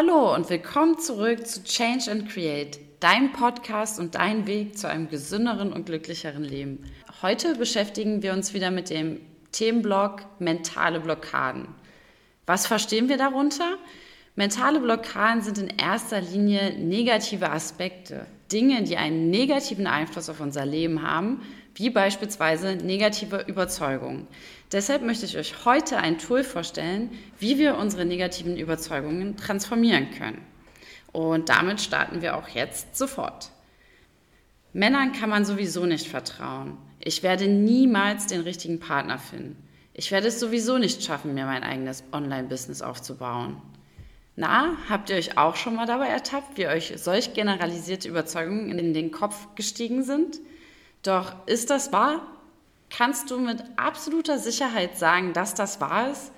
Hallo und willkommen zurück zu Change and Create, dein Podcast und dein Weg zu einem gesünderen und glücklicheren Leben. Heute beschäftigen wir uns wieder mit dem Themenblock mentale Blockaden. Was verstehen wir darunter? Mentale Blockaden sind in erster Linie negative Aspekte, Dinge, die einen negativen Einfluss auf unser Leben haben, wie beispielsweise negative Überzeugungen. Deshalb möchte ich euch heute ein Tool vorstellen, wie wir unsere negativen Überzeugungen transformieren können. Und damit starten wir auch jetzt sofort. Männern kann man sowieso nicht vertrauen. Ich werde niemals den richtigen Partner finden. Ich werde es sowieso nicht schaffen, mir mein eigenes Online-Business aufzubauen. Na, habt ihr euch auch schon mal dabei ertappt, wie euch solch generalisierte Überzeugungen in den Kopf gestiegen sind? Doch ist das wahr? Kannst du mit absoluter Sicherheit sagen, dass das wahr ist?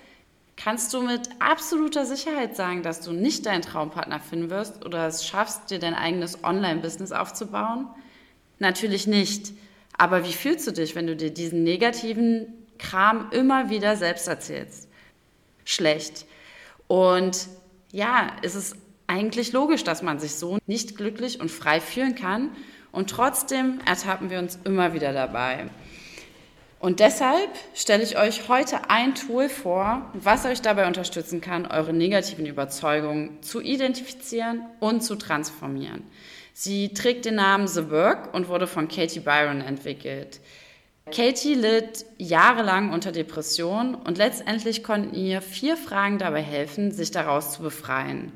Kannst du mit absoluter Sicherheit sagen, dass du nicht deinen Traumpartner finden wirst oder es schaffst, dir dein eigenes Online-Business aufzubauen? Natürlich nicht. Aber wie fühlst du dich, wenn du dir diesen negativen Kram immer wieder selbst erzählst? Schlecht. Und ja, es ist eigentlich logisch, dass man sich so nicht glücklich und frei fühlen kann. Und trotzdem ertappen wir uns immer wieder dabei. Und deshalb stelle ich euch heute ein Tool vor, was euch dabei unterstützen kann, eure negativen Überzeugungen zu identifizieren und zu transformieren. Sie trägt den Namen The Work und wurde von Katie Byron entwickelt. Katie litt jahrelang unter Depressionen und letztendlich konnten ihr vier Fragen dabei helfen, sich daraus zu befreien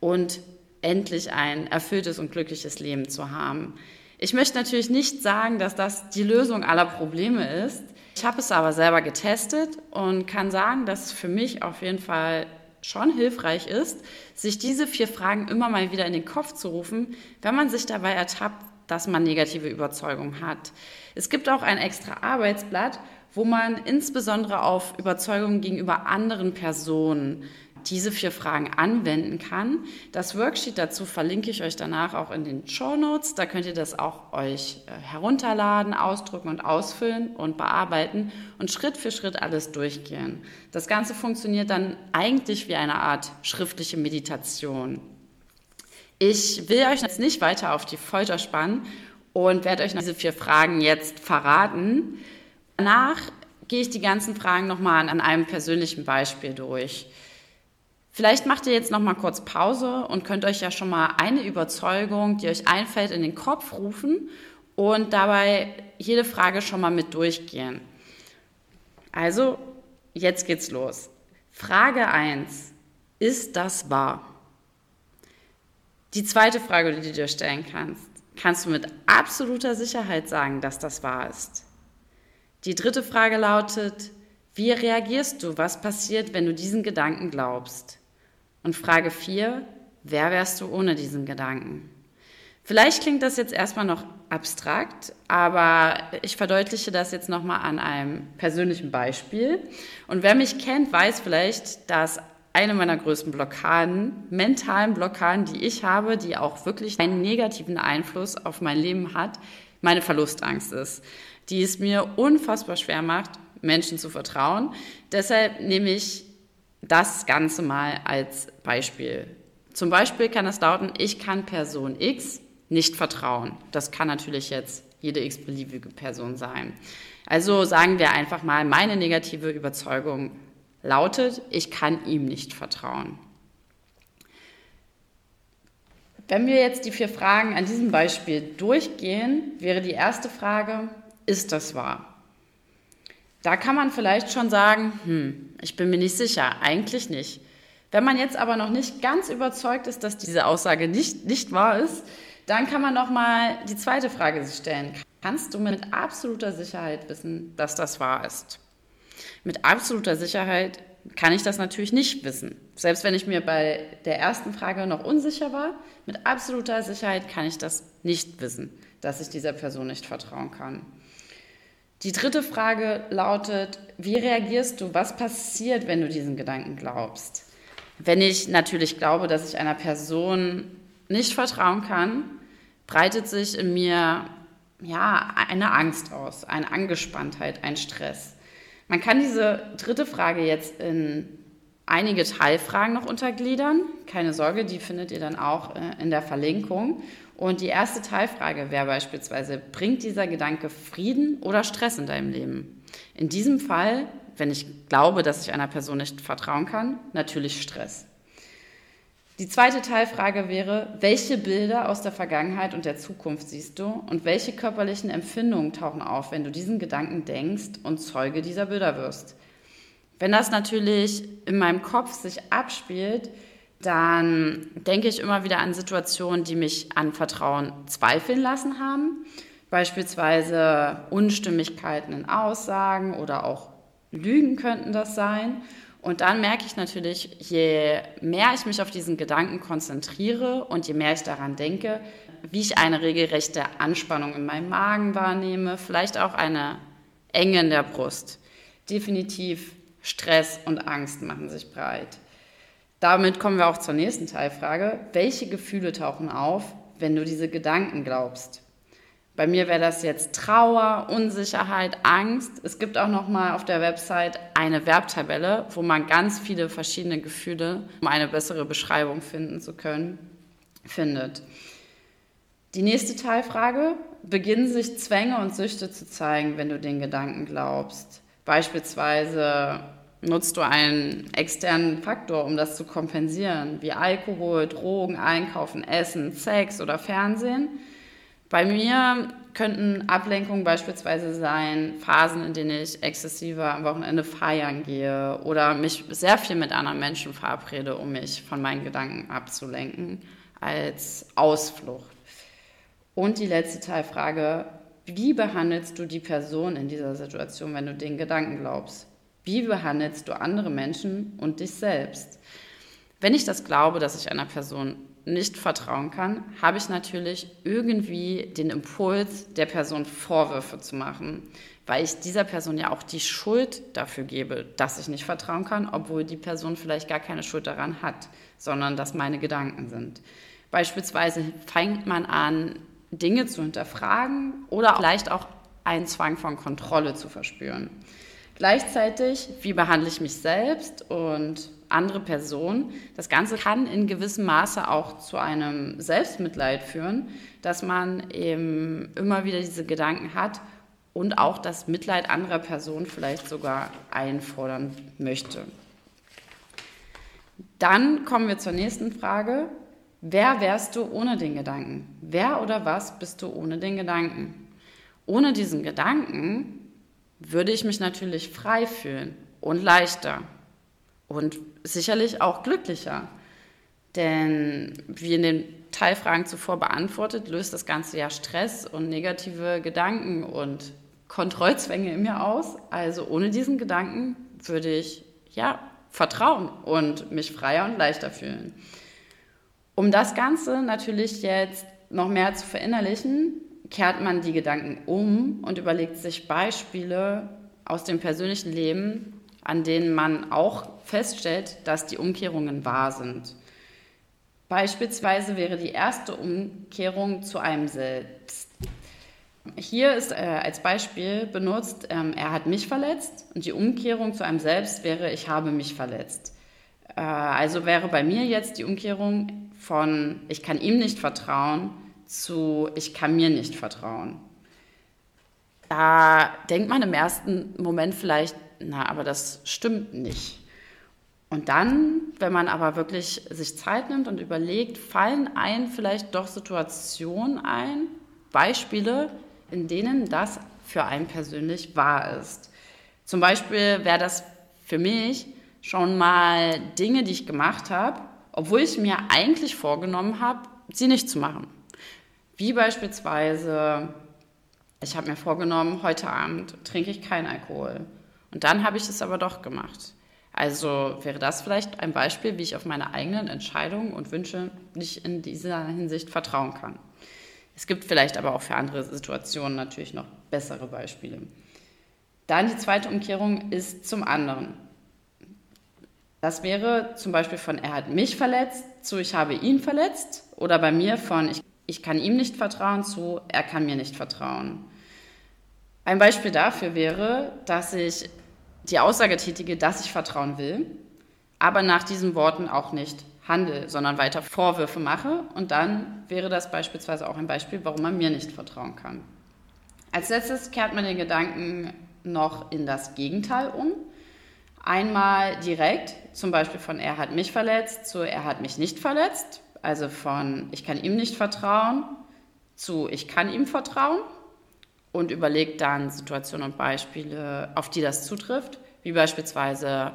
und endlich ein erfülltes und glückliches Leben zu haben. Ich möchte natürlich nicht sagen, dass das die Lösung aller Probleme ist. Ich habe es aber selber getestet und kann sagen, dass es für mich auf jeden Fall schon hilfreich ist, sich diese vier Fragen immer mal wieder in den Kopf zu rufen, wenn man sich dabei ertappt, dass man negative Überzeugungen hat. Es gibt auch ein extra Arbeitsblatt, wo man insbesondere auf Überzeugungen gegenüber anderen Personen diese vier Fragen anwenden kann. Das Worksheet dazu verlinke ich euch danach auch in den Show Notes. Da könnt ihr das auch euch äh, herunterladen, ausdrucken und ausfüllen und bearbeiten und Schritt für Schritt alles durchgehen. Das Ganze funktioniert dann eigentlich wie eine Art schriftliche Meditation. Ich will euch jetzt nicht weiter auf die Folter spannen und werde euch diese vier Fragen jetzt verraten. Danach gehe ich die ganzen Fragen nochmal an einem persönlichen Beispiel durch. Vielleicht macht ihr jetzt nochmal kurz Pause und könnt euch ja schon mal eine Überzeugung, die euch einfällt, in den Kopf rufen und dabei jede Frage schon mal mit durchgehen. Also, jetzt geht's los. Frage 1. Ist das wahr? Die zweite Frage, die du dir stellen kannst, kannst du mit absoluter Sicherheit sagen, dass das wahr ist? Die dritte Frage lautet, wie reagierst du? Was passiert, wenn du diesen Gedanken glaubst? Und Frage 4, wer wärst du ohne diesen Gedanken? Vielleicht klingt das jetzt erstmal noch abstrakt, aber ich verdeutliche das jetzt nochmal an einem persönlichen Beispiel. Und wer mich kennt, weiß vielleicht, dass eine meiner größten Blockaden, mentalen Blockaden, die ich habe, die auch wirklich einen negativen Einfluss auf mein Leben hat, meine Verlustangst ist, die es mir unfassbar schwer macht, Menschen zu vertrauen. Deshalb nehme ich das Ganze mal als Beispiel. Zum Beispiel kann es lauten, ich kann Person X nicht vertrauen. Das kann natürlich jetzt jede x-beliebige Person sein. Also sagen wir einfach mal, meine negative Überzeugung lautet, ich kann ihm nicht vertrauen. Wenn wir jetzt die vier Fragen an diesem Beispiel durchgehen, wäre die erste Frage, ist das wahr? Da kann man vielleicht schon sagen, hm, ich bin mir nicht sicher, eigentlich nicht. Wenn man jetzt aber noch nicht ganz überzeugt ist, dass diese Aussage nicht, nicht wahr ist, dann kann man noch mal die zweite Frage stellen. Kannst du mit absoluter Sicherheit wissen, dass das wahr ist? Mit absoluter Sicherheit kann ich das natürlich nicht wissen. Selbst wenn ich mir bei der ersten Frage noch unsicher war, mit absoluter Sicherheit kann ich das nicht wissen, dass ich dieser Person nicht vertrauen kann. Die dritte Frage lautet, wie reagierst du? Was passiert, wenn du diesen Gedanken glaubst? Wenn ich natürlich glaube, dass ich einer Person nicht vertrauen kann, breitet sich in mir ja eine Angst aus, eine Angespanntheit, ein Stress. Man kann diese dritte Frage jetzt in einige Teilfragen noch untergliedern. Keine Sorge, die findet ihr dann auch äh, in der Verlinkung. Und die erste Teilfrage wäre beispielsweise, bringt dieser Gedanke Frieden oder Stress in deinem Leben? In diesem Fall, wenn ich glaube, dass ich einer Person nicht vertrauen kann, natürlich Stress. Die zweite Teilfrage wäre, welche Bilder aus der Vergangenheit und der Zukunft siehst du und welche körperlichen Empfindungen tauchen auf, wenn du diesen Gedanken denkst und Zeuge dieser Bilder wirst? Wenn das natürlich in meinem Kopf sich abspielt, dann denke ich immer wieder an Situationen, die mich an Vertrauen zweifeln lassen haben. Beispielsweise Unstimmigkeiten in Aussagen oder auch Lügen könnten das sein. Und dann merke ich natürlich, je mehr ich mich auf diesen Gedanken konzentriere und je mehr ich daran denke, wie ich eine regelrechte Anspannung in meinem Magen wahrnehme, vielleicht auch eine Enge in der Brust. Definitiv Stress und Angst machen sich breit. Damit kommen wir auch zur nächsten Teilfrage. Welche Gefühle tauchen auf, wenn du diese Gedanken glaubst? Bei mir wäre das jetzt Trauer, Unsicherheit, Angst. Es gibt auch noch mal auf der Website eine Verbtabelle, wo man ganz viele verschiedene Gefühle, um eine bessere Beschreibung finden zu können, findet. Die nächste Teilfrage: Beginnen sich Zwänge und Süchte zu zeigen, wenn du den Gedanken glaubst? Beispielsweise nutzt du einen externen Faktor, um das zu kompensieren, wie Alkohol, Drogen, Einkaufen, Essen, Sex oder Fernsehen. Bei mir könnten Ablenkungen beispielsweise sein, Phasen, in denen ich exzessiver am Wochenende feiern gehe oder mich sehr viel mit anderen Menschen verabrede, um mich von meinen Gedanken abzulenken, als Ausflucht. Und die letzte Teilfrage, wie behandelst du die Person in dieser Situation, wenn du den Gedanken glaubst? Wie behandelst du andere Menschen und dich selbst? Wenn ich das glaube, dass ich einer Person nicht vertrauen kann, habe ich natürlich irgendwie den Impuls, der Person Vorwürfe zu machen, weil ich dieser Person ja auch die Schuld dafür gebe, dass ich nicht vertrauen kann, obwohl die Person vielleicht gar keine Schuld daran hat, sondern dass meine Gedanken sind. Beispielsweise fängt man an, Dinge zu hinterfragen oder vielleicht auch einen Zwang von Kontrolle zu verspüren. Gleichzeitig, wie behandle ich mich selbst und andere Personen? Das Ganze kann in gewissem Maße auch zu einem Selbstmitleid führen, dass man eben immer wieder diese Gedanken hat und auch das Mitleid anderer Personen vielleicht sogar einfordern möchte. Dann kommen wir zur nächsten Frage. Wer wärst du ohne den Gedanken? Wer oder was bist du ohne den Gedanken? Ohne diesen Gedanken würde ich mich natürlich frei fühlen und leichter und sicherlich auch glücklicher. Denn wie in den Teilfragen zuvor beantwortet, löst das Ganze ja Stress und negative Gedanken und Kontrollzwänge in mir aus. Also ohne diesen Gedanken würde ich ja vertrauen und mich freier und leichter fühlen. Um das Ganze natürlich jetzt noch mehr zu verinnerlichen, kehrt man die Gedanken um und überlegt sich Beispiele aus dem persönlichen Leben, an denen man auch feststellt, dass die Umkehrungen wahr sind. Beispielsweise wäre die erste Umkehrung zu einem selbst. Hier ist äh, als Beispiel benutzt, ähm, er hat mich verletzt und die Umkehrung zu einem selbst wäre, ich habe mich verletzt. Äh, also wäre bei mir jetzt die Umkehrung von, ich kann ihm nicht vertrauen, zu ich kann mir nicht vertrauen. Da denkt man im ersten Moment vielleicht, na, aber das stimmt nicht. Und dann, wenn man aber wirklich sich Zeit nimmt und überlegt, fallen ein vielleicht doch Situationen ein, Beispiele, in denen das für einen persönlich wahr ist. Zum Beispiel wäre das für mich schon mal Dinge, die ich gemacht habe, obwohl ich mir eigentlich vorgenommen habe, sie nicht zu machen. Wie beispielsweise, ich habe mir vorgenommen, heute Abend trinke ich keinen Alkohol. Und dann habe ich es aber doch gemacht. Also wäre das vielleicht ein Beispiel, wie ich auf meine eigenen Entscheidungen und Wünsche nicht in dieser Hinsicht vertrauen kann. Es gibt vielleicht aber auch für andere Situationen natürlich noch bessere Beispiele. Dann die zweite Umkehrung ist zum anderen. Das wäre zum Beispiel von er hat mich verletzt zu ich habe ihn verletzt oder bei mir von ich ich kann ihm nicht vertrauen zu, er kann mir nicht vertrauen. Ein Beispiel dafür wäre, dass ich die Aussage tätige, dass ich vertrauen will, aber nach diesen Worten auch nicht handle, sondern weiter Vorwürfe mache. Und dann wäre das beispielsweise auch ein Beispiel, warum man mir nicht vertrauen kann. Als letztes kehrt man den Gedanken noch in das Gegenteil um. Einmal direkt, zum Beispiel von er hat mich verletzt zu er hat mich nicht verletzt. Also von ich kann ihm nicht vertrauen zu ich kann ihm vertrauen. Und überlegt dann Situationen und Beispiele, auf die das zutrifft. Wie beispielsweise,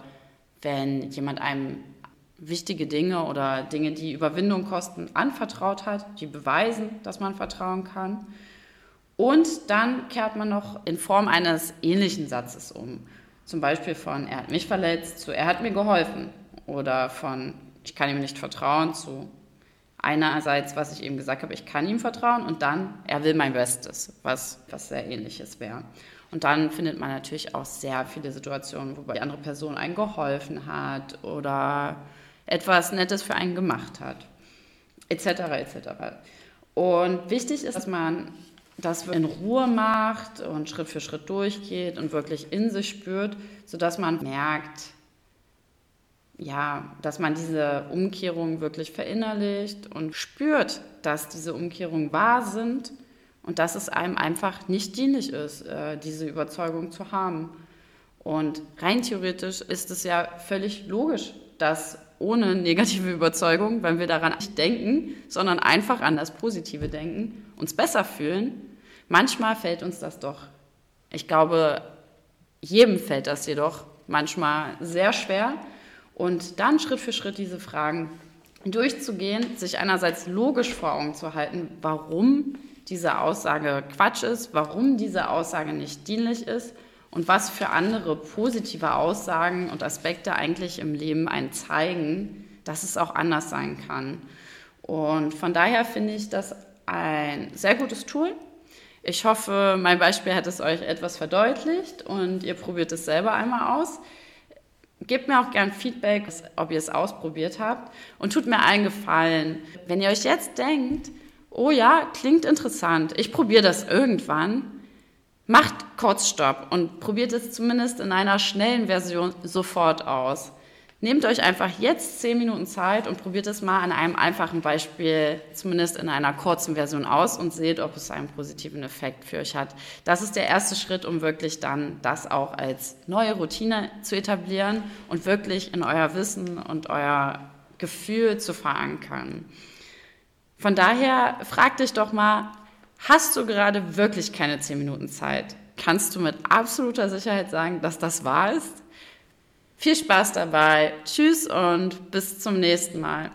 wenn jemand einem wichtige Dinge oder Dinge, die Überwindung kosten, anvertraut hat, die beweisen, dass man vertrauen kann. Und dann kehrt man noch in Form eines ähnlichen Satzes um. Zum Beispiel von er hat mich verletzt zu er hat mir geholfen. Oder von ich kann ihm nicht vertrauen zu einerseits, was ich eben gesagt habe, ich kann ihm vertrauen und dann er will mein Bestes, was, was sehr ähnliches wäre. Und dann findet man natürlich auch sehr viele Situationen, wo die andere Person einen geholfen hat oder etwas Nettes für einen gemacht hat, etc. etc. Und wichtig ist, dass man das in Ruhe macht und Schritt für Schritt durchgeht und wirklich in sich spürt, sodass man merkt, ja, dass man diese Umkehrung wirklich verinnerlicht und spürt, dass diese Umkehrungen wahr sind und dass es einem einfach nicht dienlich ist, äh, diese Überzeugung zu haben. Und rein theoretisch ist es ja völlig logisch, dass ohne negative Überzeugung, wenn wir daran nicht denken, sondern einfach an das Positive denken, uns besser fühlen. Manchmal fällt uns das doch. Ich glaube, jedem fällt das jedoch manchmal sehr schwer. Und dann Schritt für Schritt diese Fragen durchzugehen, sich einerseits logisch vor Augen zu halten, warum diese Aussage Quatsch ist, warum diese Aussage nicht dienlich ist und was für andere positive Aussagen und Aspekte eigentlich im Leben einen zeigen, dass es auch anders sein kann. Und von daher finde ich das ein sehr gutes Tool. Ich hoffe, mein Beispiel hat es euch etwas verdeutlicht und ihr probiert es selber einmal aus. Gebt mir auch gern Feedback, ob ihr es ausprobiert habt. Und tut mir einen Gefallen. Wenn ihr euch jetzt denkt, oh ja, klingt interessant, ich probiere das irgendwann, Macht Kurzstopp und probiert es zumindest in einer schnellen Version sofort aus. Nehmt euch einfach jetzt 10 Minuten Zeit und probiert es mal an einem einfachen Beispiel, zumindest in einer kurzen Version aus und seht, ob es einen positiven Effekt für euch hat. Das ist der erste Schritt, um wirklich dann das auch als neue Routine zu etablieren und wirklich in euer Wissen und euer Gefühl zu verankern. Von daher fragt dich doch mal, Hast du gerade wirklich keine zehn Minuten Zeit? Kannst du mit absoluter Sicherheit sagen, dass das wahr ist? Viel Spaß dabei. Tschüss und bis zum nächsten Mal.